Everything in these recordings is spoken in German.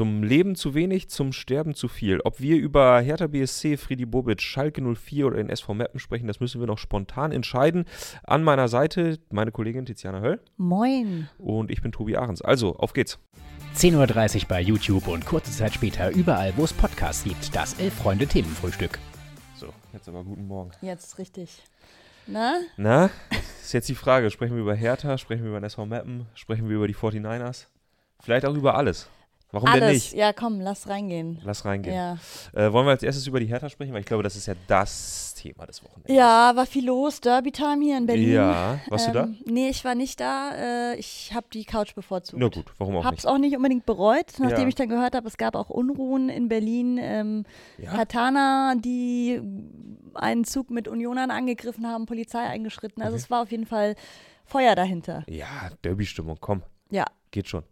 Zum Leben zu wenig, zum Sterben zu viel. Ob wir über Hertha BSC, Friedi Bobic, Schalke 04 oder den SV Meppen sprechen, das müssen wir noch spontan entscheiden. An meiner Seite meine Kollegin Tiziana Höll. Moin. Und ich bin Tobi Ahrens. Also, auf geht's. 10.30 Uhr bei YouTube und kurze Zeit später überall, wo es Podcasts gibt. Das Elf-Freunde-Themenfrühstück. So, jetzt aber guten Morgen. Jetzt richtig. Na? Na, ist jetzt die Frage, sprechen wir über Hertha, sprechen wir über den SV Meppen, sprechen wir über die 49ers? Vielleicht auch über alles. Warum Alles. denn nicht? Ja, komm, lass reingehen. Lass reingehen. Ja. Äh, wollen wir als erstes über die Hertha sprechen? Weil ich glaube, das ist ja das Thema des Wochenendes. Ja, war viel los. Derby-Time hier in Berlin. Ja, warst du da? Ähm, Nee, ich war nicht da. Äh, ich habe die Couch bevorzugt. Na gut, warum auch Hab's nicht? auch nicht unbedingt bereut, nachdem Ja. ich dann gehört habe, es gab auch Unruhen in Berlin. Ähm, Ja? Katana, die einen Zug mit Unionern angegriffen haben, Polizei eingeschritten. Also Okay. es war auf jeden Fall Feuer dahinter. Ja, Derby-Stimmung, komm, Ja, geht schon.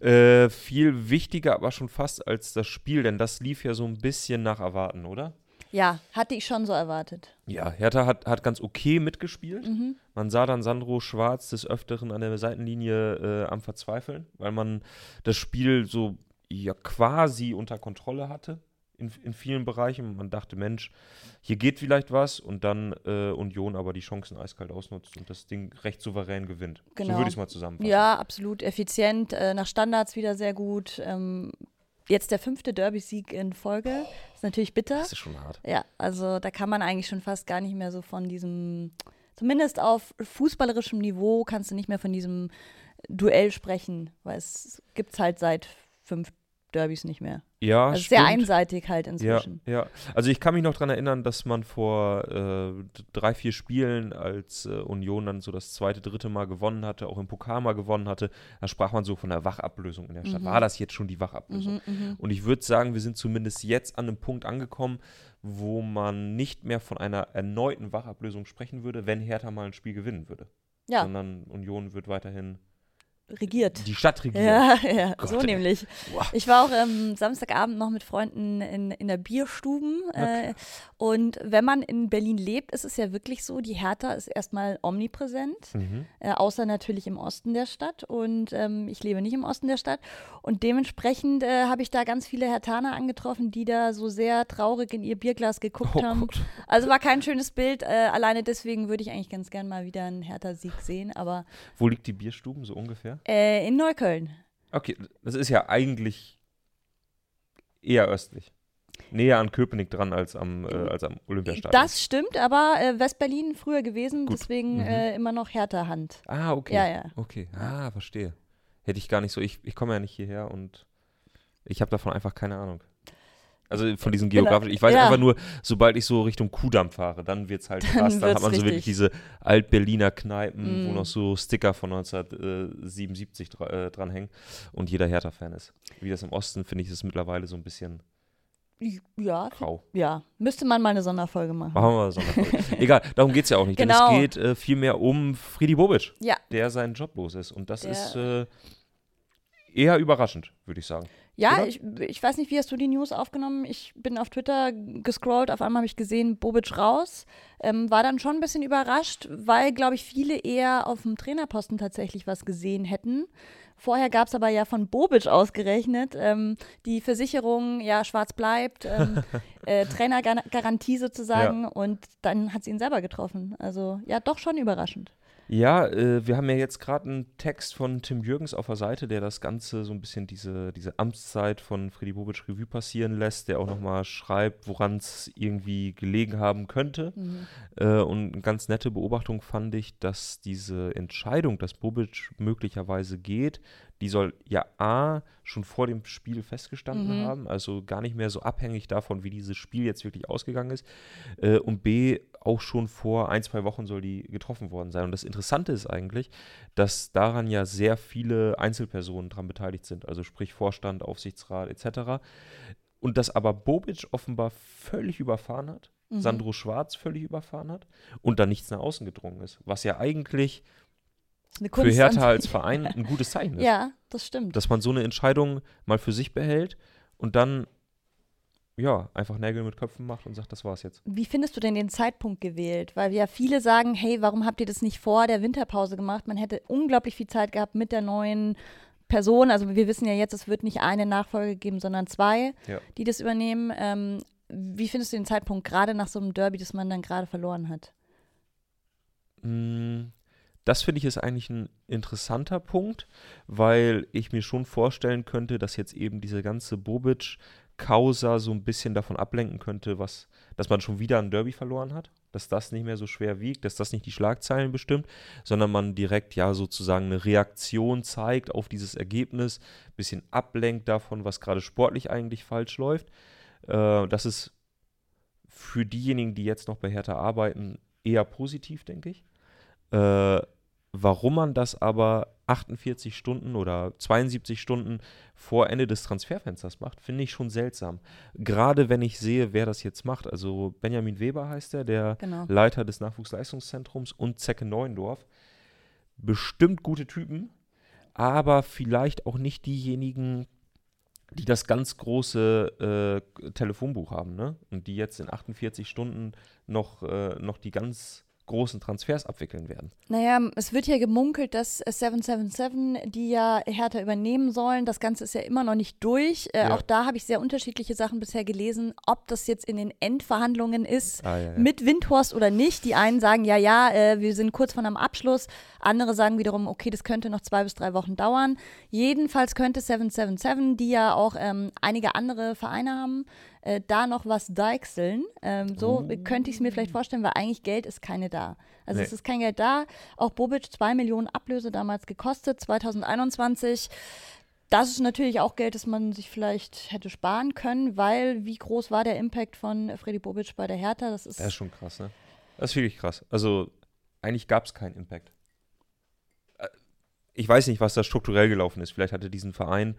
Äh, viel wichtiger aber schon fast als das Spiel, denn das lief ja so ein bisschen nach Erwarten, oder? ja, hatte ich schon so erwartet. Ja, Hertha hat, hat ganz okay mitgespielt. Mhm. Man sah dann Sandro Schwarz des Öfteren an der Seitenlinie äh, am Verzweifeln, weil man das Spiel so ja quasi unter Kontrolle hatte in, in vielen Bereichen. Man dachte, Mensch, hier geht vielleicht was und dann äh, Union aber die Chancen eiskalt ausnutzt und das Ding recht souverän gewinnt. So Genau. würde ich es mal zusammenfassen. Ja, absolut effizient, äh, nach Standards wieder sehr gut. Ähm, jetzt der fünfte Derby-Sieg in Folge. Ist natürlich bitter. Das ist schon hart. Ja, also da kann man eigentlich schon fast gar nicht mehr so von diesem, zumindest auf fußballerischem Niveau, kannst du nicht mehr von diesem Duell sprechen, weil es gibt es halt seit fünf Derbys nicht mehr. Ja, Also sehr stimmt. einseitig halt Ja, inzwischen. ja. Also ich kann mich noch daran erinnern, dass man vor äh, drei, vier Spielen, als äh, Union dann so das zweite, dritte Mal gewonnen hatte, auch im Pokal mal gewonnen hatte, da sprach man so von der Wachablösung in der Stadt. Mhm. War das jetzt schon die Wachablösung? Mhm, mhm. Und ich würde sagen, wir sind zumindest jetzt an einem Punkt angekommen, wo man nicht mehr von einer erneuten Wachablösung sprechen würde, wenn Hertha mal ein Spiel gewinnen würde. Ja, Sondern Union wird weiterhin regiert. die Stadt regieren. Ja, ja, Gott, so ey. nämlich. Boah. Ich war auch ähm, Samstagabend noch mit Freunden in, in der Bierstuben. Äh, und wenn man in Berlin lebt, ist es ja wirklich so, die Hertha ist erstmal omnipräsent. Mhm. Äh, außer natürlich im Osten der Stadt. Und ähm, ich lebe nicht im Osten der Stadt. Und dementsprechend äh, habe ich da ganz viele Hertaner angetroffen, die da so sehr traurig in ihr Bierglas geguckt Oh haben. Gott. Also war kein schönes Bild. Äh, alleine deswegen würde ich eigentlich ganz gern mal wieder einen Hertha-Sieg sehen. Aber Wo liegt die Bierstuben so ungefähr? Äh, in Neukölln. Okay, das ist ja eigentlich eher östlich. Näher an Köpenick dran als am, äh, als am Olympiastadion. Das stimmt, aber äh, Westberlin früher gewesen, Gut. deswegen Mhm. äh, immer noch härter Hand. Ah, okay. Ja, ja. Okay. Ah, verstehe. Hätte ich gar nicht so. Ich, ich komme ja nicht hierher und ich habe davon einfach keine Ahnung. Also von diesen Genau. geografischen. Ich weiß Ja. einfach nur, sobald ich so Richtung Kudamm fahre, dann wird es halt krass. Dann, hat man so wirklich diese Alt-Berliner Kneipen, wo Mm. noch so Sticker von 1977 dra äh, dranhängen und jeder Hertha-Fan ist. Wie das im Osten, finde ich, ist mittlerweile so ein bisschen Ja, grau. ja. Müsste man mal eine Sonderfolge machen. Machen wir mal Sonderfolge. Egal, darum geht es ja auch nicht. Genau. Denn es geht äh, vielmehr um Friedi Bobic, Ja. der seinen Job los ist. Und das Der- ist äh, eher überraschend, würde ich sagen. Ja, ich, ich weiß nicht, wie hast du die News aufgenommen? Ich bin auf Twitter gescrollt, auf einmal habe ich gesehen, Bobic raus. Ähm, war dann schon ein bisschen überrascht, weil, glaube ich, viele eher auf dem Trainerposten tatsächlich was gesehen hätten. Vorher gab es aber ja von Bobic ausgerechnet ähm, die Versicherung, ja, schwarz bleibt, ähm, äh, Trainergarantie sozusagen und dann hat sie ihn selber getroffen. Also ja, doch schon überraschend. Ja, äh, wir haben ja jetzt gerade einen Text von Tim Jürgens auf der Seite, der das Ganze so ein bisschen diese, diese Amtszeit von Friedi Bobic Revue passieren lässt, der auch nochmal schreibt, woran es irgendwie gelegen haben könnte. Äh, und eine ganz nette Beobachtung fand ich, dass diese Entscheidung, dass Bobic möglicherweise geht, die soll ja A schon vor dem Spiel festgestanden Mhm. haben, also gar nicht mehr so abhängig davon, wie dieses Spiel jetzt wirklich ausgegangen ist. Äh, und B auch schon vor ein, zwei Wochen soll die getroffen worden sein. Und das Interessante ist eigentlich, dass daran ja sehr viele Einzelpersonen dran beteiligt sind, also sprich Vorstand, Aufsichtsrat etc. Und dass aber Bobic offenbar völlig überfahren hat, Mhm. Sandro Schwarz völlig überfahren hat und da nichts nach außen gedrungen ist, was ja eigentlich für Hertha als Verein ein gutes Zeichen ist. Ja, das stimmt. Dass man so eine Entscheidung mal für sich behält und dann ja, einfach Nägel mit Köpfen macht und sagt, das war's jetzt. Wie findest du denn den Zeitpunkt gewählt? Weil ja viele sagen, hey, warum habt ihr das nicht vor der Winterpause gemacht? Man hätte unglaublich viel Zeit gehabt mit der neuen Person, also wir wissen ja jetzt, es wird nicht eine Nachfolge geben, sondern zwei, Ja. die das übernehmen. Ähm, wie findest du den Zeitpunkt gerade nach so einem Derby, das man dann gerade verloren hat? Das finde ich ist eigentlich ein interessanter Punkt, weil ich mir schon vorstellen könnte, dass jetzt eben diese ganze Bobic-Causa so ein bisschen davon ablenken könnte, was, dass man schon wieder ein Derby verloren hat, dass das nicht mehr so schwer wiegt, dass das nicht die Schlagzeilen bestimmt, sondern man direkt ja sozusagen eine Reaktion zeigt auf dieses Ergebnis, bisschen ablenkt davon, was gerade sportlich eigentlich falsch läuft. Äh, das ist für diejenigen, die jetzt noch bei Hertha arbeiten, eher positiv, denke ich. Äh, warum man das aber 48 Stunden oder 72 Stunden vor Ende des Transferfensters macht, finde ich schon seltsam. Gerade wenn ich sehe, wer das jetzt macht. Also Benjamin Weber heißt er, der Genau. Leiter des Nachwuchsleistungszentrums und Zecke Neuendorf. Bestimmt gute Typen, aber vielleicht auch nicht diejenigen, die das ganz große äh, Telefonbuch haben, ne? Und die jetzt in 48 Stunden noch, äh, noch die ganz großen Transfers abwickeln werden. Naja, es wird ja gemunkelt, dass äh, 777, die ja Hertha übernehmen sollen, das Ganze ist ja immer noch nicht durch. Äh, Ja. Auch da habe ich sehr unterschiedliche Sachen bisher gelesen, ob das jetzt in den Endverhandlungen ist. Ah, ja, ja. Mit Windhorst oder nicht. Die einen sagen, ja, ja, äh, wir sind kurz vor einem Abschluss. Andere sagen wiederum, okay, das könnte noch zwei bis drei Wochen dauern. Jedenfalls könnte 777, die ja auch ähm, einige andere Vereine haben, äh, da noch was deichseln. Ähm, so könnte ich es mir vielleicht vorstellen, weil eigentlich Geld ist keine da. Also Nee. es ist kein Geld da. Auch Bobic, zwei Millionen Ablöse damals gekostet, 2021. Das ist natürlich auch Geld, das man sich vielleicht hätte sparen können, weil wie groß war der Impact von Freddy Bobic bei der Hertha? Das ist, Das ist schon krass, ne? Das ist wirklich krass. Also, eigentlich gab es keinen Impact. Äh, Ich weiß nicht, was da strukturell gelaufen ist. Vielleicht hatte diesen Verein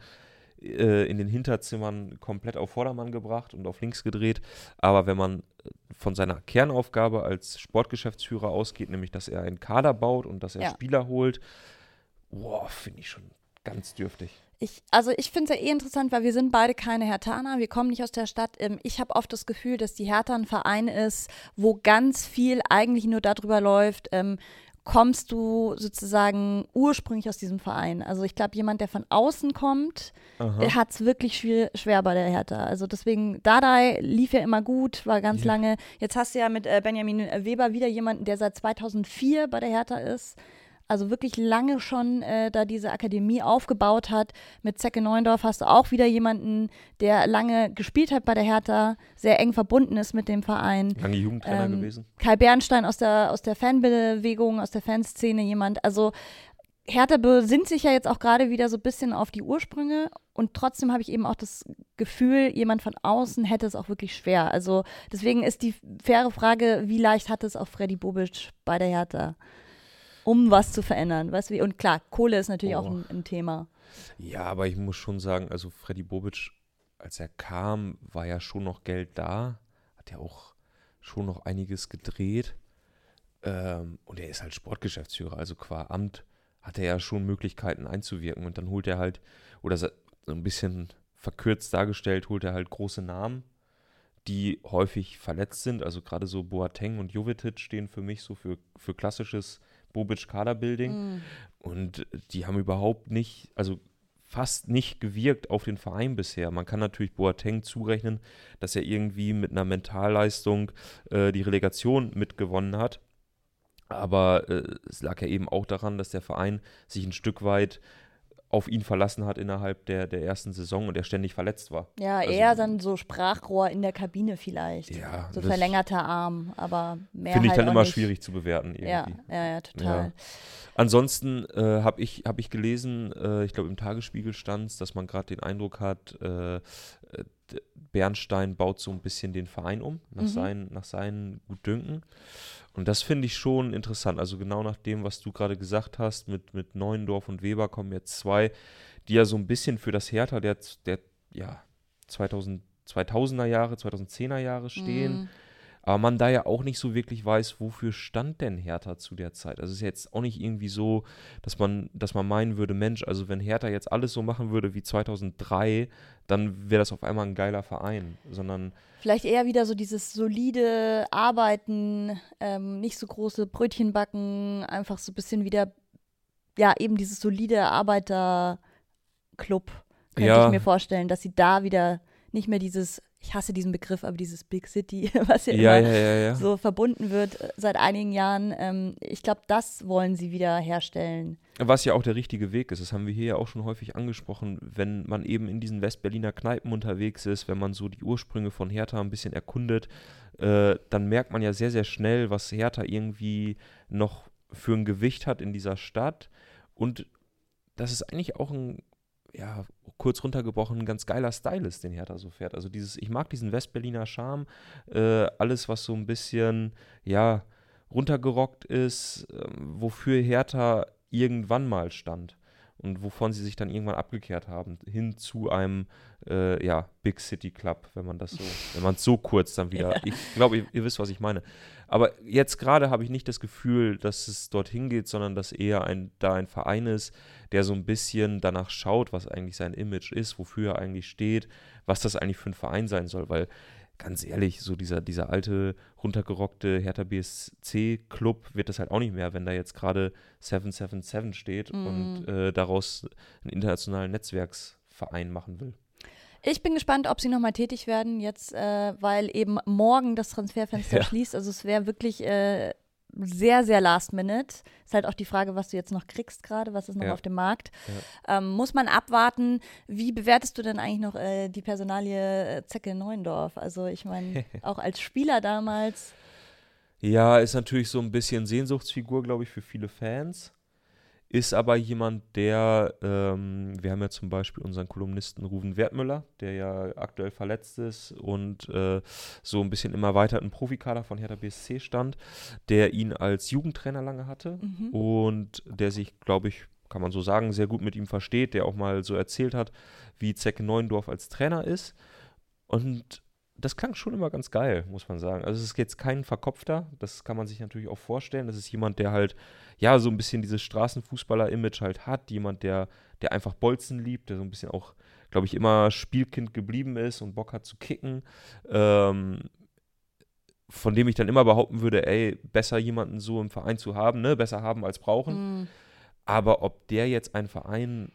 äh, in den Hinterzimmern komplett auf Vordermann gebracht und auf links gedreht. Aber wenn man äh, von seiner Kernaufgabe als Sportgeschäftsführer ausgeht, nämlich dass er einen Kader baut und dass er Ja. Spieler holt, boah, finde ich schon ganz dürftig. Ich, also ich finde es ja eh interessant, weil wir sind beide keine Hertaner, wir kommen nicht aus der Stadt. Ähm, Ich habe oft das Gefühl, dass die Hertha ein Verein ist, wo ganz viel eigentlich nur darüber läuft, ähm, kommst du sozusagen ursprünglich aus diesem Verein. Also ich glaube, jemand, der von außen kommt, hat es wirklich schwer, schwer bei der Hertha. Also deswegen, Dardai lief ja immer gut, war ganz Ja. lange. Jetzt hast du ja mit äh, Benjamin Weber wieder jemanden, der seit 2004 bei der Hertha ist. Also wirklich lange schon äh, da diese Akademie aufgebaut hat. Mit Zecke Neuendorf hast du auch wieder jemanden, der lange gespielt hat bei der Hertha, sehr eng verbunden ist mit dem Verein. Lange Jugendtrainer Ähm, gewesen. Kai Bernstein aus der, aus der Fanbewegung, aus der Fanszene, jemand. Also Hertha besinnt sich ja jetzt auch gerade wieder so ein bisschen auf die Ursprünge und trotzdem habe ich eben auch das Gefühl, jemand von außen hätte es auch wirklich schwer. Also deswegen ist die faire Frage, wie leicht hat es auch Freddy Bobic bei der Hertha, um was zu verändern, weißt du? Und klar, Kohle ist natürlich auch Oh. ein, ein Thema. Ja, aber ich muss schon sagen, also Freddy Bobic, als er kam, war ja schon noch Geld da. Hat ja auch schon noch einiges gedreht. Ähm, und er ist halt Sportgeschäftsführer, also qua Amt hat er ja schon Möglichkeiten einzuwirken. Und dann holt er halt, oder so so ein bisschen verkürzt dargestellt, holt er halt große Namen, die häufig verletzt sind. Also gerade so Boateng und Jovetic stehen für mich so für, für klassisches Bobic-Kaderbuilding. Und die haben überhaupt nicht, also fast nicht gewirkt auf den Verein bisher. Man kann natürlich Boateng zurechnen, dass er irgendwie mit einer Mentalleistung äh, die Relegation mitgewonnen hat. Aber äh, es lag ja eben auch daran, dass der Verein sich ein Stück weit auf ihn verlassen hat innerhalb der, der ersten Saison und er ständig verletzt war. Ja, Also- eher dann so Sprachrohr in der Kabine vielleicht. Ja, so verlängerter Arm, aber mehr Finde ich halt dann auch immer nicht. schwierig zu bewerten irgendwie. Ja, ja, ja, total. Ansonsten äh, habe ich, hab ich gelesen, äh, ich glaube im Tagesspiegel stand dass man gerade den Eindruck hat, äh, Bernstein baut so ein bisschen den Verein um, nach, Mhm. seinen, nach seinen Gutdünken. Und das finde ich schon interessant. Also genau nach dem, was du gerade gesagt hast, mit, mit Neuendorf und Weber kommen jetzt zwei, die ja so ein bisschen für das Hertha der, der ja, 2000, 2000er Jahre, 2010er Jahre stehen. Mhm. Aber man da ja auch nicht so wirklich weiß, wofür stand denn Hertha zu der Zeit. Also es ist jetzt auch nicht irgendwie so, dass man, dass man meinen würde, Mensch, also wenn Hertha jetzt alles so machen würde wie 2003, dann wäre das auf einmal ein geiler Verein, sondern Vielleicht eher wieder so dieses solide Arbeiten, ähm, nicht so große Brötchen backen, einfach so ein bisschen wieder, ja, eben dieses solide Club, könnte Ja. ich mir vorstellen, dass sie da wieder nicht mehr dieses, ich hasse diesen Begriff, aber dieses Big City, was ja, Ja, immer ja, ja, ja. so verbunden wird äh, seit einigen Jahren. Ähm, ich glaube, das wollen sie wieder herstellen. Was ja auch der richtige Weg ist, das haben wir hier ja auch schon häufig angesprochen, wenn man eben in diesen Westberliner Kneipen unterwegs ist, wenn man so die Ursprünge von Hertha ein bisschen erkundet, äh, dann merkt man ja sehr, sehr schnell, was Hertha irgendwie noch für ein Gewicht hat in dieser Stadt. Und das ist eigentlich auch ein, ja, kurz runtergebrochen, ein ganz geiler Style ist, den Hertha so fährt. Also dieses, ich mag diesen Westberliner Charme, äh, alles, was so ein bisschen, ja, runtergerockt ist, ähm, wofür Hertha irgendwann mal stand und wovon sie sich dann irgendwann abgekehrt haben, hin zu einem äh, ja, Big City Club, wenn man das so, wenn man es so kurz dann wieder. Ich glaube, ihr, ihr wisst, was ich meine. Aber jetzt gerade habe ich nicht das Gefühl, dass es dorthin geht, sondern dass eher ein, da ein Verein ist, der so ein bisschen danach schaut, was eigentlich sein Image ist, wofür er eigentlich steht, was das eigentlich für ein Verein sein soll, weil ganz ehrlich, so dieser, dieser alte, runtergerockte Hertha BSC-Club wird das halt auch nicht mehr, wenn da jetzt gerade 777 steht und äh, daraus einen internationalen Netzwerksverein machen will. Ich bin gespannt, ob sie nochmal tätig werden jetzt, äh, weil eben morgen das Transferfenster Ja. schließt. Also es wäre wirklich äh, sehr, sehr last minute. Ist halt auch die Frage, was du jetzt noch kriegst gerade, was ist noch Ja. auf dem Markt. Ähm, muss man abwarten. Wie bewertest du denn eigentlich noch äh, die Personalie äh, Zecke Neuendorf? Also ich meine, auch als Spieler damals. Ja, ist natürlich so ein bisschen Sehnsuchtsfigur, glaube ich, für viele Fans. Ist aber jemand, der, ähm, wir haben ja zum Beispiel unseren Kolumnisten Ruven Wertmüller, der ja aktuell verletzt ist und äh, so ein bisschen im erweiterten Profikader von Hertha BSC stand, der ihn als Jugendtrainer lange hatte Mhm. und der sich, glaube ich, kann man so sagen, sehr gut mit ihm versteht, der auch mal so erzählt hat, wie Zecke Neuendorf als Trainer ist. Und das klang schon immer ganz geil, muss man sagen. Also es ist jetzt kein Verkopfter, das kann man sich natürlich auch vorstellen. Das ist jemand, der halt, ja, so ein bisschen dieses Straßenfußballer-Image halt hat. Jemand, der, der einfach Bolzen liebt, der so ein bisschen auch, glaube ich, immer Spielkind geblieben ist und Bock hat zu kicken. Ähm, von dem ich dann immer behaupten würde, ey, besser jemanden so im Verein zu haben, ne? Besser haben als brauchen. Mhm. Aber ob der jetzt einen Verein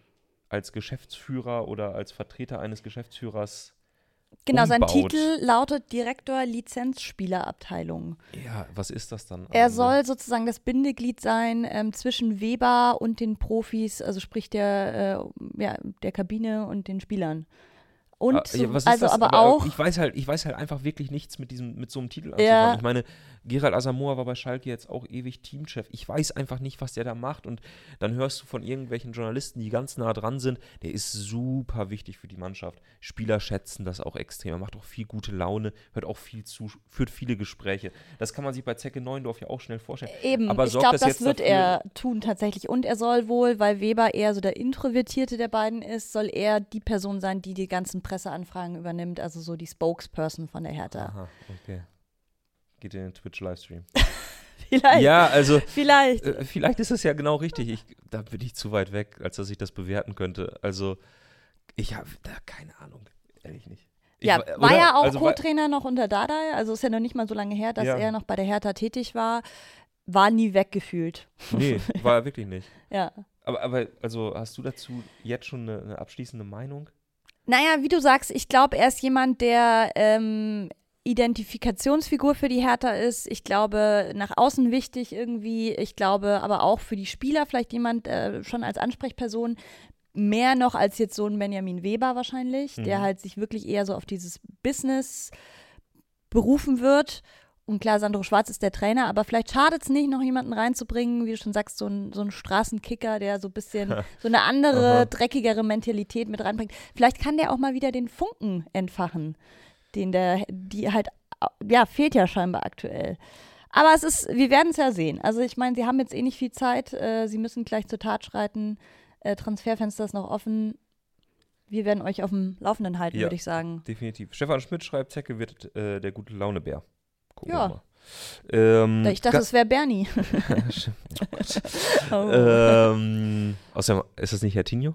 als Geschäftsführer oder als Vertreter eines Geschäftsführers Genau, sein umbaut. Titel lautet Direktor Lizenzspielerabteilung. Ja, was ist das dann? Er soll sozusagen das Bindeglied sein ähm, zwischen Weber und den Profis, also sprich der, äh, ja, der Kabine und den Spielern. Und Ah, ja, so, was ist also das? aber, auch, Ich weiß halt, ich weiß halt einfach wirklich nichts mit diesem, mit so einem Titel Ja. anzufangen. Ich meine, Gerald Asamoah war bei Schalke jetzt auch ewig Teamchef. Ich weiß einfach nicht, was der da macht. Und dann hörst du von irgendwelchen Journalisten, die ganz nah dran sind, der ist super wichtig für die Mannschaft. Spieler schätzen das auch extrem. Er macht auch viel gute Laune, hört auch viel zu, führt viele Gespräche. Das kann man sich bei Zecke Neuendorf ja auch schnell vorstellen. eben, aber ich glaube, das das, wird dafür- er tun tatsächlich. Und er soll wohl, weil Weber eher so der Introvertierte der beiden ist, soll er die Person sein, die die ganzen Presseanfragen übernimmt, also so die Spokesperson von der Hertha. Aha, okay. Geht in den Twitch-Livestream. Vielleicht, ja, also vielleicht. Äh, Vielleicht ist es ja genau richtig. Ich, da bin ich zu weit weg, als dass ich das bewerten könnte. Also, ich habe da keine Ahnung. Ehrlich nicht. Ich Ja, wa- war ja auch Also, Co-Trainer noch unter Dardai, also ist ja noch nicht mal so lange her, dass Ja. er noch bei der Hertha tätig war. War nie weggefühlt. Nee, war er wirklich nicht. Ja. Aber, aber, also, hast du dazu jetzt schon eine, eine abschließende Meinung? Naja, wie du sagst, ich glaube, er ist jemand, der ähm, Identifikationsfigur für die Hertha ist. Ich glaube, nach außen wichtig irgendwie. Ich glaube aber auch für die Spieler vielleicht jemand äh, schon als Ansprechperson. Mehr noch als jetzt so ein Benjamin Weber wahrscheinlich, der Mhm. halt sich wirklich eher so auf dieses Business berufen wird. Und klar, Sandro Schwarz ist der Trainer, aber vielleicht schadet es nicht, noch jemanden reinzubringen, wie du schon sagst, so ein, so ein Straßenkicker, der so ein bisschen so eine andere, dreckigere Mentalität mit reinbringt. Vielleicht kann der auch mal wieder den Funken entfachen, den der, die halt, ja, fehlt ja scheinbar aktuell. Aber es ist, wir werden es ja sehen. Also ich meine, sie haben jetzt eh nicht viel Zeit, äh, sie müssen gleich zur Tat schreiten. Äh, Transferfenster ist noch offen. Wir werden euch auf dem Laufenden halten, Ja. würde ich sagen. Definitiv. Stefan Schmidt schreibt, Zecke wird äh, der gute Launebär. Gucken Ja. mal. Ähm, Ich dachte, es wäre Bernie. oh. ähm, außerdem, ist das nicht Herr Tinho?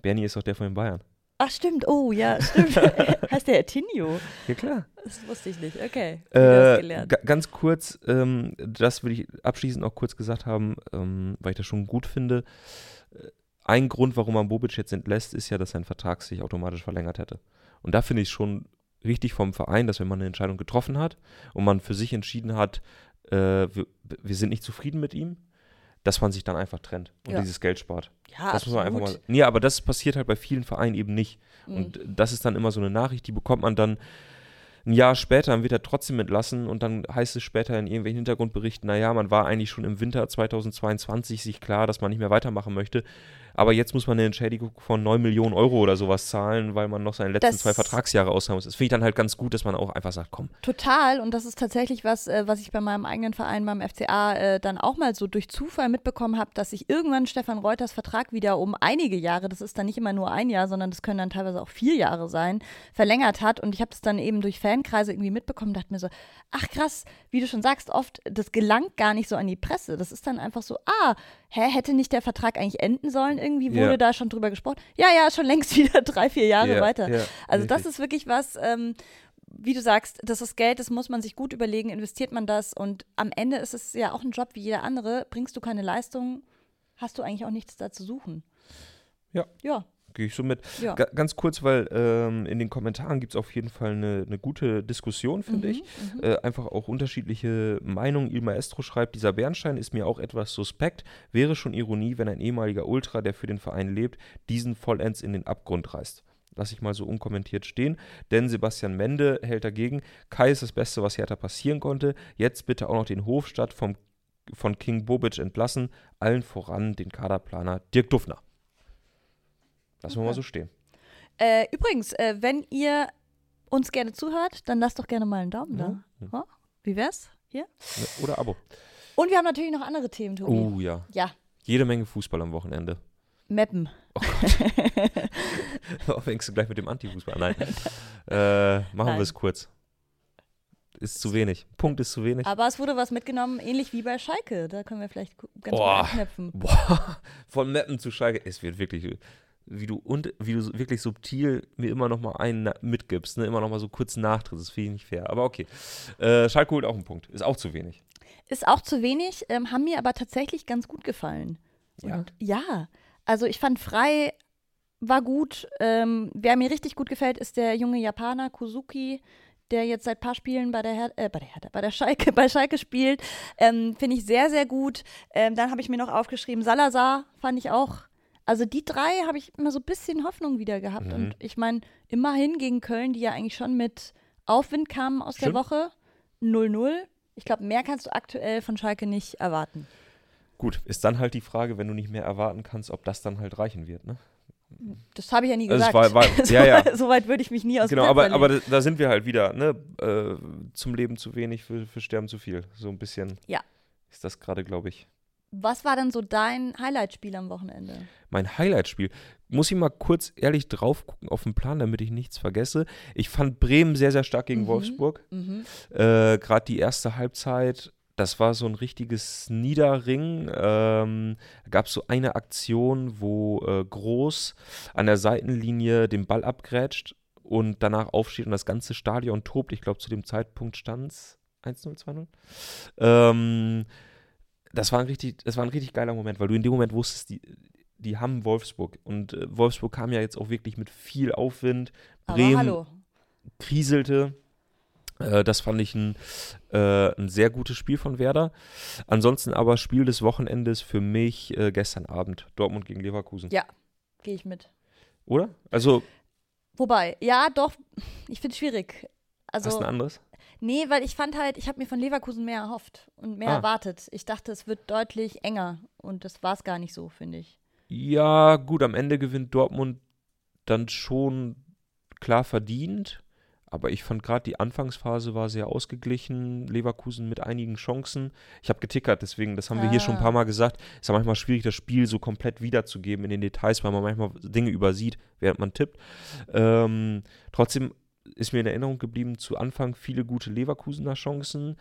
Bernie ist doch der von den Bayern. Ach, stimmt. Oh, ja, stimmt. heißt der Tinio? Ja, klar. Das wusste ich nicht. Okay. Äh, ganz kurz, ähm, das würde ich abschließend auch kurz gesagt haben, ähm, weil ich das schon gut finde. Ein Grund, warum man Bobic jetzt entlässt, ist ja, dass sein Vertrag sich automatisch verlängert hätte. Und da finde ich schon richtig vom Verein, dass wenn man eine Entscheidung getroffen hat und man für sich entschieden hat, äh, wir, wir sind nicht zufrieden mit ihm, dass man sich dann einfach trennt und Ja. dieses Geld spart. Ja, das muss man einfach mal. Nee, aber das passiert halt bei vielen Vereinen eben nicht. Mhm. Und das ist dann immer so eine Nachricht, die bekommt man dann ein Jahr später, dann wird er trotzdem entlassen und dann heißt es später in irgendwelchen Hintergrundberichten, naja, man war eigentlich schon im Winter 2022 sich klar, dass man nicht mehr weitermachen möchte. Aber jetzt muss man eine Entschädigung von 9 Millionen Euro oder sowas zahlen, weil man noch seine letzten Das- zwei Vertragsjahre auszahlen muss. Das finde ich dann halt ganz gut, dass man auch einfach sagt, komm, Total. Und das ist tatsächlich was, äh, was ich bei meinem eigenen Verein, beim FCA, äh, dann auch mal so durch Zufall mitbekommen habe, dass sich irgendwann Stefan Reuters Vertrag wieder um einige Jahre, das ist dann nicht immer nur ein Jahr, sondern das können dann teilweise auch vier Jahre sein, verlängert hat. Und ich habe das dann eben durch Fankreise irgendwie mitbekommen, dachte mir so, ach krass, wie du schon sagst, oft, das gelangt gar nicht so an die Presse. Das ist dann einfach so, ah, hä, hätte nicht der Vertrag eigentlich enden sollen? Irgendwie wurde Ja. da schon drüber gesprochen. Ja, ja, schon längst wieder drei, vier Jahre Ja, weiter. ja, also das richtig. ist wirklich was, ähm, wie du sagst, das ist Geld, das muss man sich gut überlegen, investiert man das und am Ende ist es ja auch ein Job wie jeder andere. Bringst du keine Leistung, hast du eigentlich auch nichts da zu suchen. Ja. Ja, Gehe ich so mit. ja. Ga ganz kurz, weil ähm, in den Kommentaren gibt es auf jeden Fall eine, eine gute Diskussion, finde Mhm, ich. mhm. Äh, einfach auch unterschiedliche Meinungen. Il Maestro schreibt, dieser Bernstein ist mir auch etwas suspekt. Wäre schon Ironie, wenn ein ehemaliger Ultra, der für den Verein lebt, diesen vollends in den Abgrund reißt. Lass ich mal so unkommentiert stehen. Denn Sebastian Mende hält dagegen, Kai ist das Beste, was Hertha passieren konnte. Jetzt bitte auch noch den Hofstadt vom, von King Bobic entlassen. Allen voran den Kaderplaner Dirk Duffner. Lassen wir mal Okay. so stehen. Äh, übrigens, äh, wenn ihr uns gerne zuhört, dann lasst doch gerne mal einen Daumen da. Ja. Ja? Wie wär's? Hier? Oder Abo. Und wir haben natürlich noch andere Themen, Tobi. Oh ja. Ja, Jede Menge Fußball am Wochenende. Mappen. Fängst du gleich mit dem Antifußball an? Nein. äh, machen wir es kurz. Ist zu wenig. Punkt ist zu wenig. Aber es wurde was mitgenommen, ähnlich wie bei Schalke. Da können wir vielleicht ganz Boah. gut anknüpfen. Boah, von Meppen zu Schalke. Es wird wirklich, wie du und wie du wirklich subtil mir immer noch mal einen mitgibst, ne? immer noch mal so kurz nachtritt. Das finde ich nicht fair. Aber okay. Äh, Schalke holt auch einen Punkt. Ist auch zu wenig. Ist auch zu wenig, ähm, haben mir aber tatsächlich ganz gut gefallen. Ja? Und ja, also ich fand Frei war gut. Ähm, wer mir richtig gut gefällt, ist der junge Japaner Kuzuki, der jetzt seit paar Spielen bei der Her äh, bei der Hertha, bei der Schalke, bei Schalke spielt. Ähm, Finde ich sehr, sehr gut. Ähm, dann habe ich mir noch aufgeschrieben, Salazar fand ich auch. Also die drei habe ich immer so ein bisschen Hoffnung wieder gehabt. Mhm. Und ich meine, immerhin gegen Köln, die ja eigentlich schon mit Aufwind kamen aus Stimmt. der Woche, 0-0. Ich glaube, mehr kannst du aktuell von Schalke nicht erwarten. Gut, ist dann halt die Frage, wenn du nicht mehr erwarten kannst, ob das dann halt reichen wird, ne? Das habe ich ja nie Also es gesagt. war- war- so, ja, ja. so weit würde ich mich nie aus Genau, aber, aber da sind wir halt wieder, ne? Äh, zum Leben zu wenig, für, für Sterben zu viel. So ein bisschen Ja. ist das gerade, glaube ich, Was war denn so dein Highlight-Spiel am Wochenende? mein Highlight-Spiel. Muss ich mal kurz ehrlich drauf gucken auf den Plan, damit ich nichts vergesse. Ich fand Bremen sehr, sehr stark gegen Mhm. Wolfsburg. Mhm. Äh, Gerade die erste Halbzeit, das war so ein richtiges Niederring. Ähm, da gab es so eine Aktion, wo äh, Groß an der Seitenlinie den Ball abgrätscht und danach aufsteht und das ganze Stadion tobt. Ich glaube, zu dem Zeitpunkt stand es 1-0, 2-0. Ähm, das war ein richtig, das war ein richtig geiler Moment, weil du in dem Moment wusstest, die, die haben Wolfsburg. Und äh, Wolfsburg kam ja jetzt auch wirklich mit viel Aufwind. Bremen kriselte. Äh, das fand ich ein, äh, ein sehr gutes Spiel von Werder. Ansonsten aber Spiel des Wochenendes für mich äh, gestern Abend. Dortmund gegen Leverkusen. Ja, gehe ich mit. Oder? Also, Wobei, ja, doch, ich finde es schwierig. hast du Also, ein anderes? Nee, weil ich fand halt, ich habe mir von Leverkusen mehr erhofft und mehr Ah. erwartet. Ich dachte, es wird deutlich enger und das war es gar nicht so, finde ich. Ja, gut, am Ende gewinnt Dortmund dann schon klar verdient. Aber ich fand gerade die Anfangsphase war sehr ausgeglichen. Leverkusen mit einigen Chancen. Ich habe getickert, deswegen, das haben wir hier schon ein Ah. paar Mal gesagt. ist ja manchmal schwierig, das Spiel so komplett wiederzugeben in den Details, weil man manchmal Dinge übersieht, während man tippt. Ähm, trotzdem ist mir in Erinnerung geblieben, zu Anfang viele gute Leverkusener Chancen.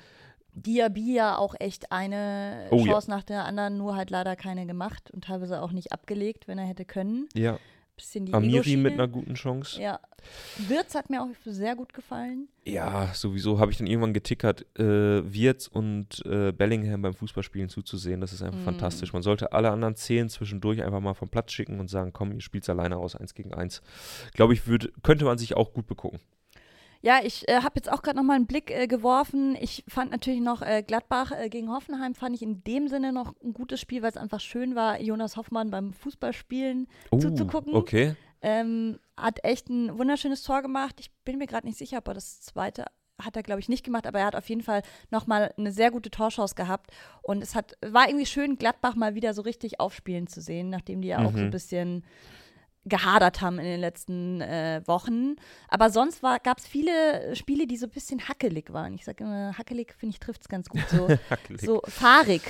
Diaby ja auch echt eine Oh, ja. Chance nach der anderen, nur halt leider keine gemacht und teilweise auch nicht abgelegt, wenn er hätte können. Ja. Bisschen die Amiri mit einer guten Chance. Ja. Wirtz hat mir auch sehr gut gefallen. Ja, sowieso habe ich dann irgendwann getickert, äh, Wirtz und äh, Bellingham beim Fußballspielen zuzusehen. Das ist einfach Mm. fantastisch. Man sollte alle anderen zehn zwischendurch einfach mal vom Platz schicken und sagen, komm, ihr spielt alleine aus, eins gegen eins. Glaube ich, würd, könnte man sich auch gut begucken. Ja, ich äh, habe jetzt auch gerade noch mal einen Blick äh, geworfen. Ich fand natürlich noch äh, Gladbach äh, gegen Hoffenheim fand ich in dem Sinne noch ein gutes Spiel, weil es einfach schön war, Jonas Hoffmann beim Fußballspielen zuzugucken. Oh, Okay. Ähm, hat echt ein wunderschönes Tor gemacht. Ich bin mir gerade nicht sicher, ob er das zweite hat er, glaube ich, nicht gemacht, aber er hat auf jeden Fall nochmal eine sehr gute Torchance gehabt. Und es hat, war irgendwie schön, Gladbach mal wieder so richtig aufspielen zu sehen, nachdem die ja auch so ein Mhm. bisschen gehadert haben in den letzten äh, Wochen. Aber sonst gab es viele Spiele, die so ein bisschen hackelig waren. Ich sage immer, hackelig, finde ich, trifft es ganz gut. So, Hackelig. so fahrig.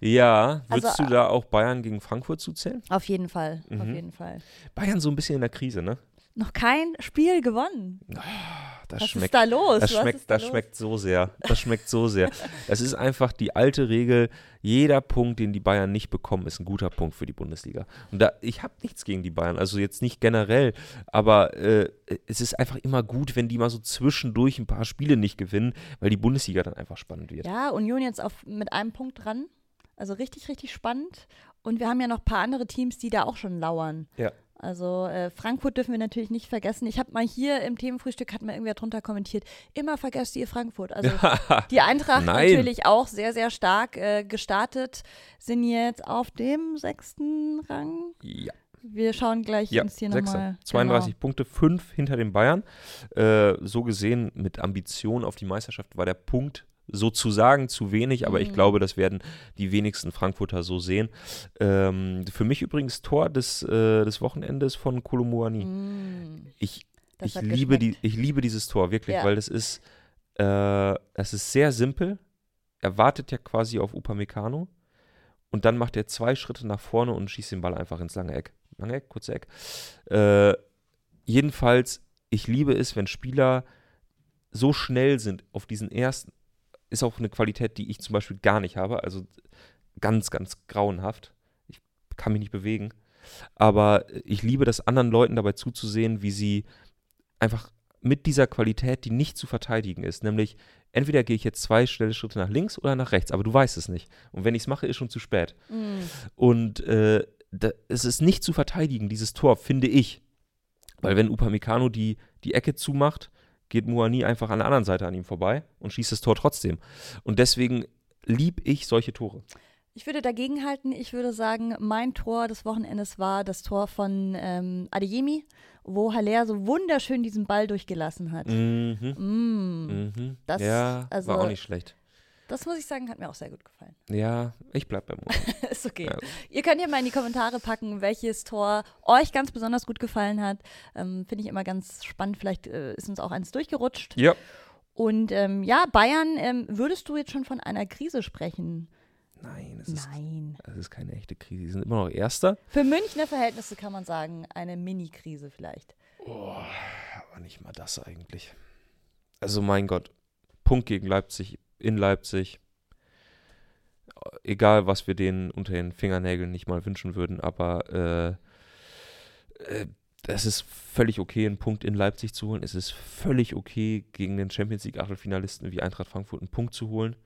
Ja, würdest Also, du da auch Bayern gegen Frankfurt zuzählen? Auf jeden Fall, auf Mhm. jeden Fall. Bayern so ein bisschen in der Krise, ne? Noch kein Spiel gewonnen. Das Was schmeckt ist da los? Das schmeckt, da das los? schmeckt so sehr. Das schmeckt so sehr. Es ist einfach die alte Regel, jeder Punkt, den die Bayern nicht bekommen, ist ein guter Punkt für die Bundesliga. Und da, ich habe nichts gegen die Bayern, also jetzt nicht generell, aber äh, es ist einfach immer gut, wenn die mal so zwischendurch ein paar Spiele nicht gewinnen, weil die Bundesliga dann einfach spannend wird. Ja, Union jetzt auf, mit einem Punkt dran. Also richtig, richtig spannend. Und wir haben ja noch ein paar andere Teams, die da auch schon lauern. Ja. Also äh, Frankfurt dürfen wir natürlich nicht vergessen. Ich habe mal hier im Themenfrühstück, hat mir irgendwer drunter kommentiert, immer vergesst ihr Frankfurt. Also die Eintracht Nein. natürlich auch sehr, sehr stark äh, gestartet, sind jetzt auf dem sechsten Rang. ja. Wir schauen gleich Ja, uns hier nochmal. 32 Punkte, 5 hinter den Bayern. Äh, so gesehen, mit Ambition auf die Meisterschaft war der Punkt sozusagen zu wenig, aber ich Mhm. glaube, das werden die wenigsten Frankfurter so sehen. Ähm, für mich übrigens Tor des, äh, des Wochenendes von Kolomuani. Mm, Ich, das ich, liebe die, ich liebe dieses Tor, wirklich, Ja. weil das ist, äh, das ist sehr simpel. Er wartet ja quasi auf Upamecano und dann macht er zwei Schritte nach vorne und schießt den Ball einfach ins lange Eck. Lange Eck, kurze Eck. Äh, jedenfalls, ich liebe es, wenn Spieler so schnell sind auf diesen ersten, ist auch eine Qualität, die ich zum Beispiel gar nicht habe, also ganz, ganz grauenhaft. Ich kann mich nicht bewegen. Aber ich liebe das anderen Leuten dabei zuzusehen, wie sie einfach mit dieser Qualität, die nicht zu verteidigen ist, nämlich entweder gehe ich jetzt zwei schnelle Schritte nach links oder nach rechts, aber du weißt es nicht. Und wenn ich es mache, ist schon zu spät. Mm. Und äh, da, es ist nicht zu verteidigen, dieses Tor, finde ich. Weil wenn Upamecano die, die Ecke zumacht, geht Muani einfach an der anderen Seite an ihm vorbei und schießt das Tor trotzdem. Und deswegen lieb ich solche Tore. Ich würde dagegen halten. Ich würde sagen, mein Tor des Wochenendes war das Tor von ähm, Adeyemi, wo Haller so wunderschön diesen Ball durchgelassen hat. Mhm. Mm. Mhm. Das- ja, also- war auch nicht schlecht. Das muss ich sagen, hat mir auch sehr gut gefallen. Ja, ich bleib beim Muani. Ist okay. Ja. Ihr könnt ja mal in die Kommentare packen, welches Tor euch ganz besonders gut gefallen hat. Ähm, Finde ich immer ganz spannend. Vielleicht äh, ist uns auch eins durchgerutscht. Ja. Und ähm, ja, Bayern, ähm, würdest du jetzt schon von einer Krise sprechen? Nein, es ist, Nein. es ist keine echte Krise. Sie sind immer noch Erster. Für Münchner Verhältnisse kann man sagen, eine Mini-Krise vielleicht. Oh, aber nicht mal das eigentlich. Also mein Gott, Punkt gegen Leipzig, in Leipzig. Egal, was wir denen unter den Fingernägeln nicht mal wünschen würden, aber äh, äh, es ist völlig okay, einen Punkt in Leipzig zu holen. Es ist völlig okay, gegen den Champions League Achtelfinalisten wie Eintracht Frankfurt einen Punkt zu holen.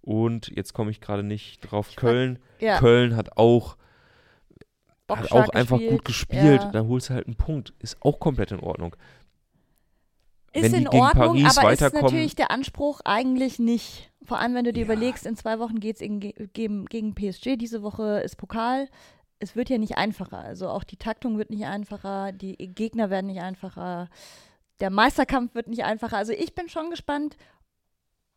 Und jetzt komme ich gerade nicht drauf. Ich Köln. Ja, Köln hat auch hat auch einfach gespielt. gut gespielt. Ja. Da holst du halt einen Punkt. Ist auch komplett in Ordnung. Ist in Ordnung, aber ist natürlich der Anspruch eigentlich nicht. Vor allem, wenn du dir Ja. überlegst, in zwei Wochen geht es gegen, gegen PSG, diese Woche ist Pokal. Es wird ja nicht einfacher. Also auch die Taktung wird nicht einfacher, die Gegner werden nicht einfacher, der Meisterkampf wird nicht einfacher. Also ich bin schon gespannt,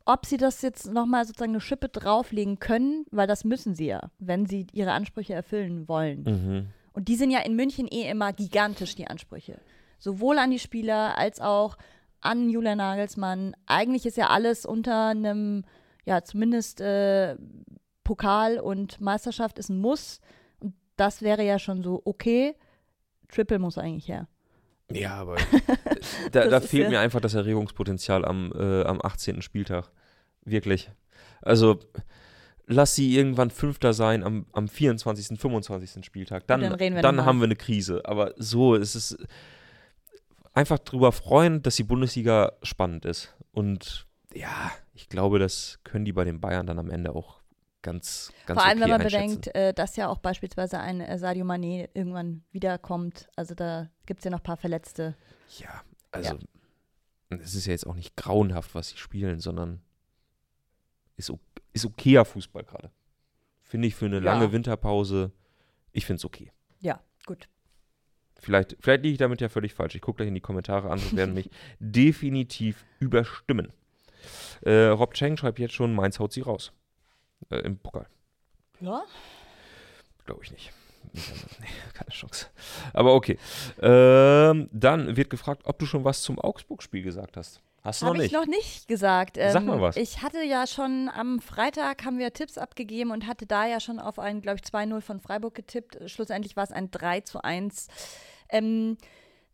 ob sie das jetzt nochmal sozusagen eine Schippe drauflegen können, weil das müssen sie ja, wenn sie ihre Ansprüche erfüllen wollen. Mhm. Und die sind ja in München eh immer gigantisch, die Ansprüche. Sowohl an die Spieler als auch an Julian Nagelsmann. Eigentlich ist ja alles unter einem, ja, zumindest äh, Pokal und Meisterschaft ist ein Muss. Und das wäre ja schon so, okay, Triple muss eigentlich her. Ja, aber da, da fehlt ja- mir einfach das Erregungspotenzial am, äh, am 18. Spieltag. Wirklich. Also, lass sie irgendwann Fünfter sein am, am 24., 25. Spieltag. Dann, dann dann haben wir eine Krise. Aber so ist es einfach drüber freuen, dass die Bundesliga spannend ist. Und ja, ich glaube, das können die bei den Bayern dann am Ende auch ganz, ganz Vor allem, okay wenn man bedenkt, äh, dass ja auch beispielsweise ein äh, Sadio Mané irgendwann wiederkommt. Also da gibt es ja noch ein paar Verletzte. Ja, also es ist ja jetzt auch nicht grauenhaft, was sie spielen, sondern ist, ist okayer Fußball gerade. Finde ich für eine Ja. lange Winterpause, ich finde es okay. Ja, gut. Vielleicht, vielleicht liege ich damit ja völlig falsch. Ich gucke gleich in die Kommentare an und werden mich definitiv überstimmen. Äh, Rob Cheng schreibt jetzt schon, Mainz haut sie raus. Äh, Im Pokal. Ja. Glaube ich nicht. Nicht nee, keine Chance. Aber okay. Ähm, dann wird gefragt, ob du schon was zum Augsburg-Spiel gesagt hast. Hast du noch Habe ich nicht? noch nicht gesagt. Ähm, Sag mal was. Ich hatte ja schon am Freitag haben wir Tipps abgegeben und hatte da ja schon auf ein, glaube ich, 2-0 von Freiburg getippt. Schlussendlich war es ein 3 zu 1. Ähm,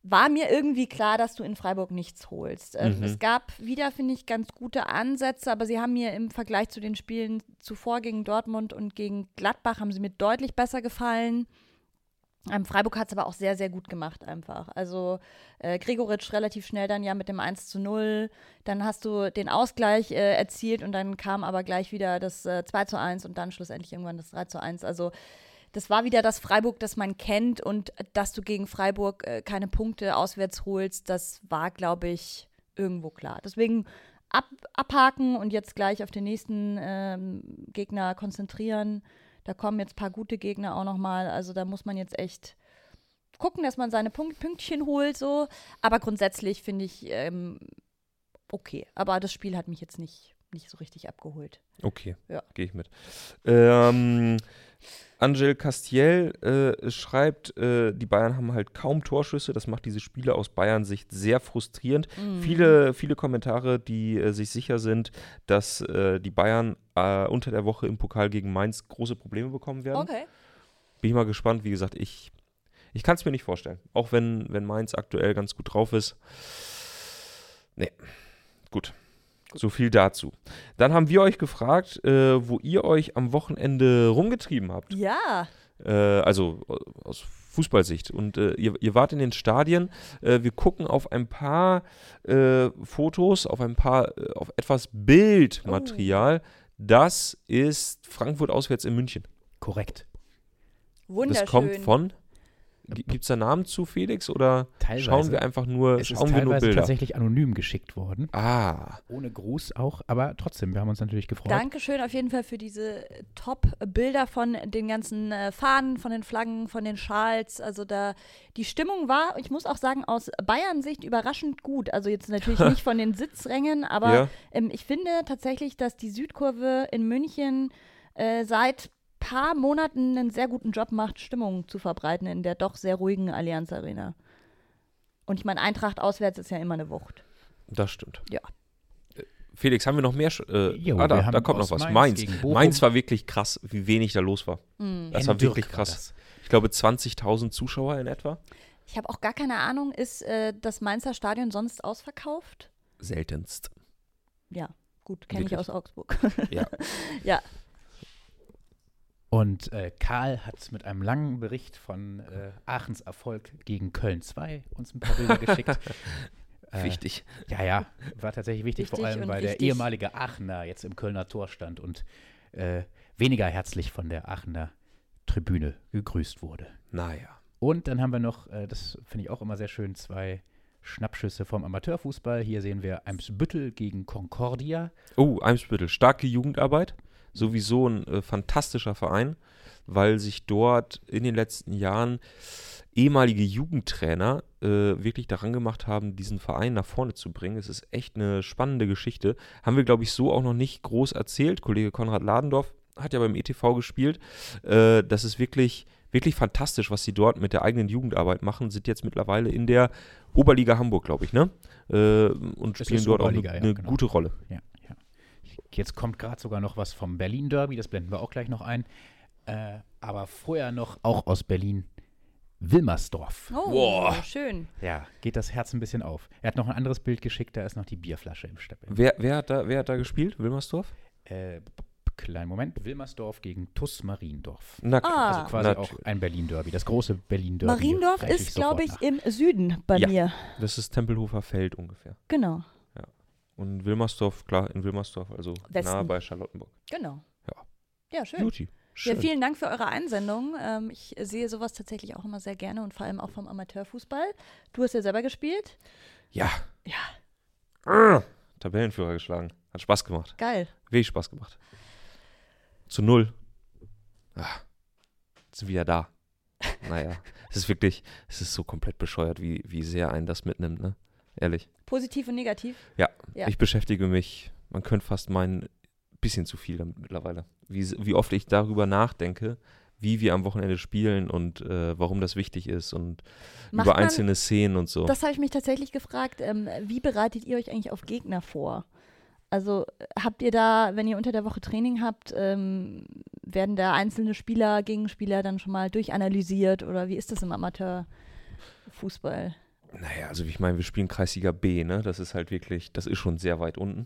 war mir irgendwie klar, dass du in Freiburg nichts holst. Ähm, Mhm. Es gab wieder, finde ich, ganz gute Ansätze, aber sie haben mir im Vergleich zu den Spielen zuvor gegen Dortmund und gegen Gladbach haben sie mir deutlich besser gefallen. Ähm, Freiburg hat es aber auch sehr, sehr gut gemacht einfach. Also äh, Gregoritsch relativ schnell dann ja mit dem 1 zu 0. Dann hast du den Ausgleich äh, erzielt und dann kam aber gleich wieder das äh, 2 zu 1 und dann schlussendlich irgendwann das 3 zu 1. Also das war wieder das Freiburg, das man kennt und dass du gegen Freiburg äh, keine Punkte auswärts holst, das war, glaube ich, irgendwo klar. Deswegen ab, abhaken und jetzt gleich auf den nächsten ähm, Gegner konzentrieren. Da kommen jetzt ein paar gute Gegner auch nochmal. Also da muss man jetzt echt gucken, dass man seine Punkt Pünktchen holt, so. Aber grundsätzlich finde ich ähm, okay. Aber das Spiel hat mich jetzt nicht, nicht so richtig abgeholt. Okay, Ja. gehe ich mit. Ähm, Angel Castiel äh, schreibt, äh, die Bayern haben halt kaum Torschüsse. Das macht diese Spiele aus Bayern Sicht sehr frustrierend. Mhm. Viele, viele Kommentare, die äh, sich sicher sind, dass äh, die Bayern äh, unter der Woche im Pokal gegen Mainz große Probleme bekommen werden. Okay. Bin ich mal gespannt. Wie gesagt, ich, ich kann es mir nicht vorstellen. Auch wenn, wenn Mainz aktuell ganz gut drauf ist. Nee, gut. So viel dazu. Dann haben wir euch gefragt, äh, wo ihr euch am Wochenende rumgetrieben habt. Ja. Äh, also äh, aus Fußballsicht. Und äh, ihr, ihr wart in den Stadien. Äh, wir gucken auf ein paar äh, Fotos, auf ein paar, auf etwas Bildmaterial. Das ist Frankfurt auswärts in München. Korrekt. Wunderschön. Das kommt von. Gibt es da Namen zu, Felix? Oder Teilweise. schauen wir einfach nur, Es ist schauen wir nur Bilder? tatsächlich anonym geschickt worden. Ah, Ohne Gruß auch, aber trotzdem, wir haben uns natürlich gefreut. Dankeschön auf jeden Fall für diese Top-Bilder von den ganzen äh, Fahnen, von den Flaggen, von den Schals. Also da die Stimmung war, ich muss auch sagen, aus Bayern-Sicht überraschend gut. Also jetzt natürlich nicht von den Sitzrängen, aber ja. ähm, ich finde tatsächlich, dass die Südkurve in München äh, seit paar Monaten einen sehr guten Job macht, Stimmung zu verbreiten in der doch sehr ruhigen Allianz Arena. Und ich meine, Eintracht auswärts ist ja immer eine Wucht. Das stimmt. Ja. Äh, Felix, haben wir noch mehr? Sch- Äh, Jo, ah, da, da kommt noch was. Mainz Mainz. war wirklich krass, wie wenig da los war. Hm. Das war wirklich krass. Ich glaube 20.000 Zuschauer in etwa. Ich habe auch gar keine Ahnung, ist äh, das Mainzer Stadion sonst ausverkauft? Seltenst. Ja, gut, kenne ich aus Augsburg. Ja. ja, Und äh, Karl hat mit einem langen Bericht von äh, Aachens Erfolg gegen Köln 2 uns ein paar Bilder geschickt. Äh, Wichtig. Ja, ja, war tatsächlich wichtig, vor Wichtig allem und weil der richtig. ehemalige Aachener jetzt im Kölner Tor stand und äh, weniger herzlich von der Aachener Tribüne gegrüßt wurde. Naja. Und dann haben wir noch, äh, das finde ich auch immer sehr schön, zwei Schnappschüsse vom Amateurfußball. Hier sehen wir Eimsbüttel gegen Concordia. Oh, Eimsbüttel. Starke Jugendarbeit. Sowieso ein äh, fantastischer Verein, weil sich dort in den letzten Jahren ehemalige Jugendtrainer äh, wirklich daran gemacht haben, diesen Verein nach vorne zu bringen. Es ist echt eine spannende Geschichte. Haben wir, glaube ich, so auch noch nicht groß erzählt. Kollege Konrad Ladendorf hat ja beim ETV gespielt. Äh, das ist wirklich, wirklich fantastisch, was sie dort mit der eigenen Jugendarbeit machen. Sind jetzt mittlerweile in der Oberliga Hamburg, glaube ich, ne? Äh, und spielen dort auch eine, Oberliga, ja, eine genau. gute Rolle. Ja. Jetzt kommt gerade sogar noch was vom Berlin Derby, das blenden wir auch gleich noch ein. Äh, aber vorher noch auch aus Berlin Wilmersdorf. oh, Boah. schön. Ja, geht das Herz ein bisschen auf. Er hat noch ein anderes Bild geschickt, da ist noch die Bierflasche im Steppel. Wer, wer, hat da, wer hat da gespielt? Wilmersdorf? Äh, Kleinen Moment. Wilmersdorf gegen TuS Mariendorf. Na, Ah. Also quasi natürlich. auch ein Berlin-Derby. Das große Berlin-Derby. Mariendorf ist, glaube ich, sofort im Süden bei Ja. mir. Das ist Tempelhofer Feld ungefähr. Genau, Und Wilmersdorf, klar, in Wilmersdorf, also Westen. nahe bei Charlottenburg. genau. Ja. Ja, schön. Beauty. Ja, Schön. vielen Dank für eure Einsendung. Ähm, ich sehe sowas tatsächlich auch immer sehr gerne und vor allem auch vom Amateurfußball. Du hast ja selber gespielt. Ja. Ja. Ah, Tabellenführer geschlagen. Hat Spaß gemacht. Geil. Wenig Spaß gemacht. Zu null. Ah, sind wieder da. Naja, es ist wirklich, es ist so komplett bescheuert, wie, wie sehr einen das mitnimmt, ne? Ehrlich. Positiv und negativ. Ja, Ja. ich beschäftige mich, man könnte fast meinen, bisschen zu viel damit mittlerweile. Wie, wie oft ich darüber nachdenke, wie wir am Wochenende spielen und äh, warum das wichtig ist und Macht über man- einzelne Szenen und so. Das habe ich mich tatsächlich gefragt. Ähm, wie bereitet ihr euch eigentlich auf Gegner vor? Also habt ihr da, wenn ihr unter der Woche Training habt, ähm, werden da einzelne Spieler, Gegenspieler dann schon mal durchanalysiert oder wie ist das im Amateurfußball? Naja, also ich meine, wir spielen Kreisliga B, ne? Das ist halt wirklich, das ist schon sehr weit unten.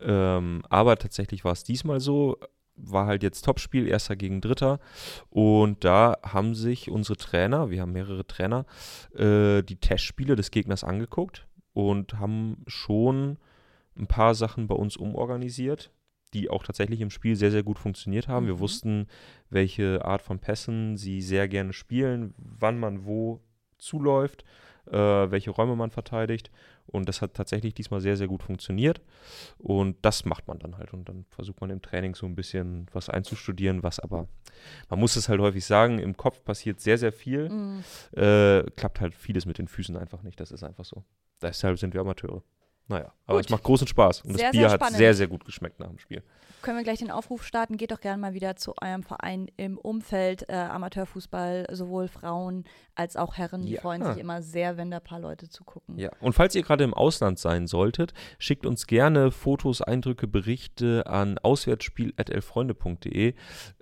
Ähm, aber tatsächlich war es diesmal so, war halt jetzt Topspiel, erster gegen dritter. Und da haben sich unsere Trainer, wir haben mehrere Trainer, äh, die Testspiele des Gegners angeguckt und haben schon ein paar Sachen bei uns umorganisiert, die auch tatsächlich im Spiel sehr, sehr gut funktioniert haben. Wir Mhm. wussten, welche Art von Pässen sie sehr gerne spielen, wann man wo zuläuft, welche Räume man verteidigt. Und das hat tatsächlich diesmal sehr, sehr gut funktioniert. Und das macht man dann halt. Und dann versucht man im Training so ein bisschen was einzustudieren, was aber, man muss es halt häufig sagen, im Kopf passiert sehr, sehr viel. Mm. Äh, klappt halt vieles mit den Füßen einfach nicht. Das ist einfach so. Deshalb sind wir Amateure. Naja, aber Gut. es macht großen Spaß. Und Sehr, das Bier hat spannend. sehr, sehr gut geschmeckt nach dem Spiel. Können wir gleich den Aufruf starten? Geht doch gerne mal wieder zu eurem Verein im Umfeld äh, Amateurfußball, sowohl Frauen als auch Herren. Die Ja. freuen sich immer sehr, wenn da ein paar Leute zugucken. Ja, und falls ihr gerade im Ausland sein solltet, schickt uns gerne Fotos, Eindrücke, Berichte an auswärtsspiel.elfreunde.de.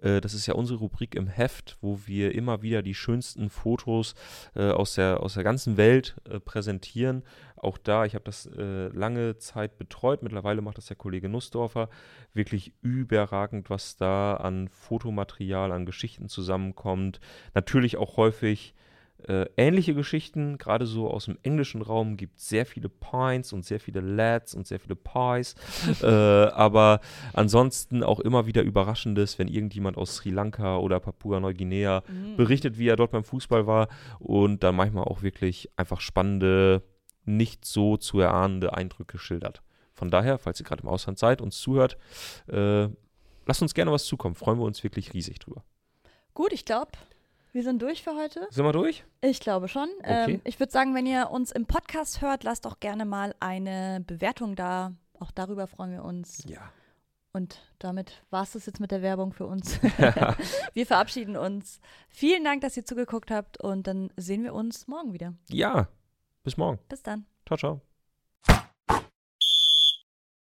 Äh, das ist ja unsere Rubrik im Heft, wo wir immer wieder die schönsten Fotos äh, aus, der, aus der ganzen Welt äh, präsentieren. Auch da, ich habe das äh, lange Zeit betreut, mittlerweile macht das der Kollege Nussdorfer. Wirklich überragend, was da an Fotomaterial, an Geschichten zusammenkommt. Natürlich auch häufig äh, ähnliche Geschichten, gerade so aus dem englischen Raum gibt es sehr viele Pints und sehr viele Lads und sehr viele Pies. äh, aber ansonsten auch immer wieder Überraschendes, wenn irgendjemand aus Sri Lanka oder Papua-Neuguinea Mhm. berichtet, wie er dort beim Fußball war und dann manchmal auch wirklich einfach spannende, nicht so zu erahnende Eindrücke schildert. Von daher, falls ihr gerade im Ausland seid, uns zuhört, äh, lasst uns gerne was zukommen. Freuen wir uns wirklich riesig drüber. Gut, ich glaube, wir sind durch für heute. Sind wir durch? Ich glaube schon. Okay. Ähm, ich würde sagen, wenn ihr uns im Podcast hört, lasst doch gerne mal eine Bewertung da. Auch darüber freuen wir uns. Ja. Und damit war es das jetzt mit der Werbung für uns. wir verabschieden uns. Vielen Dank, dass ihr zugeguckt habt und dann sehen wir uns morgen wieder. Ja. Bis morgen. Bis dann. Ciao, ciao.